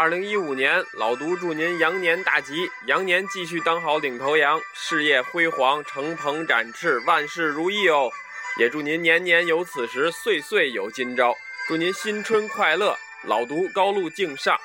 二零一五年，老读祝您羊年大吉，羊年继续当好领头羊，事业辉煌，乘鹏展翅，万事如意哦！也祝您年年有此时，岁岁有今朝。祝您新春快乐，老读高路敬上。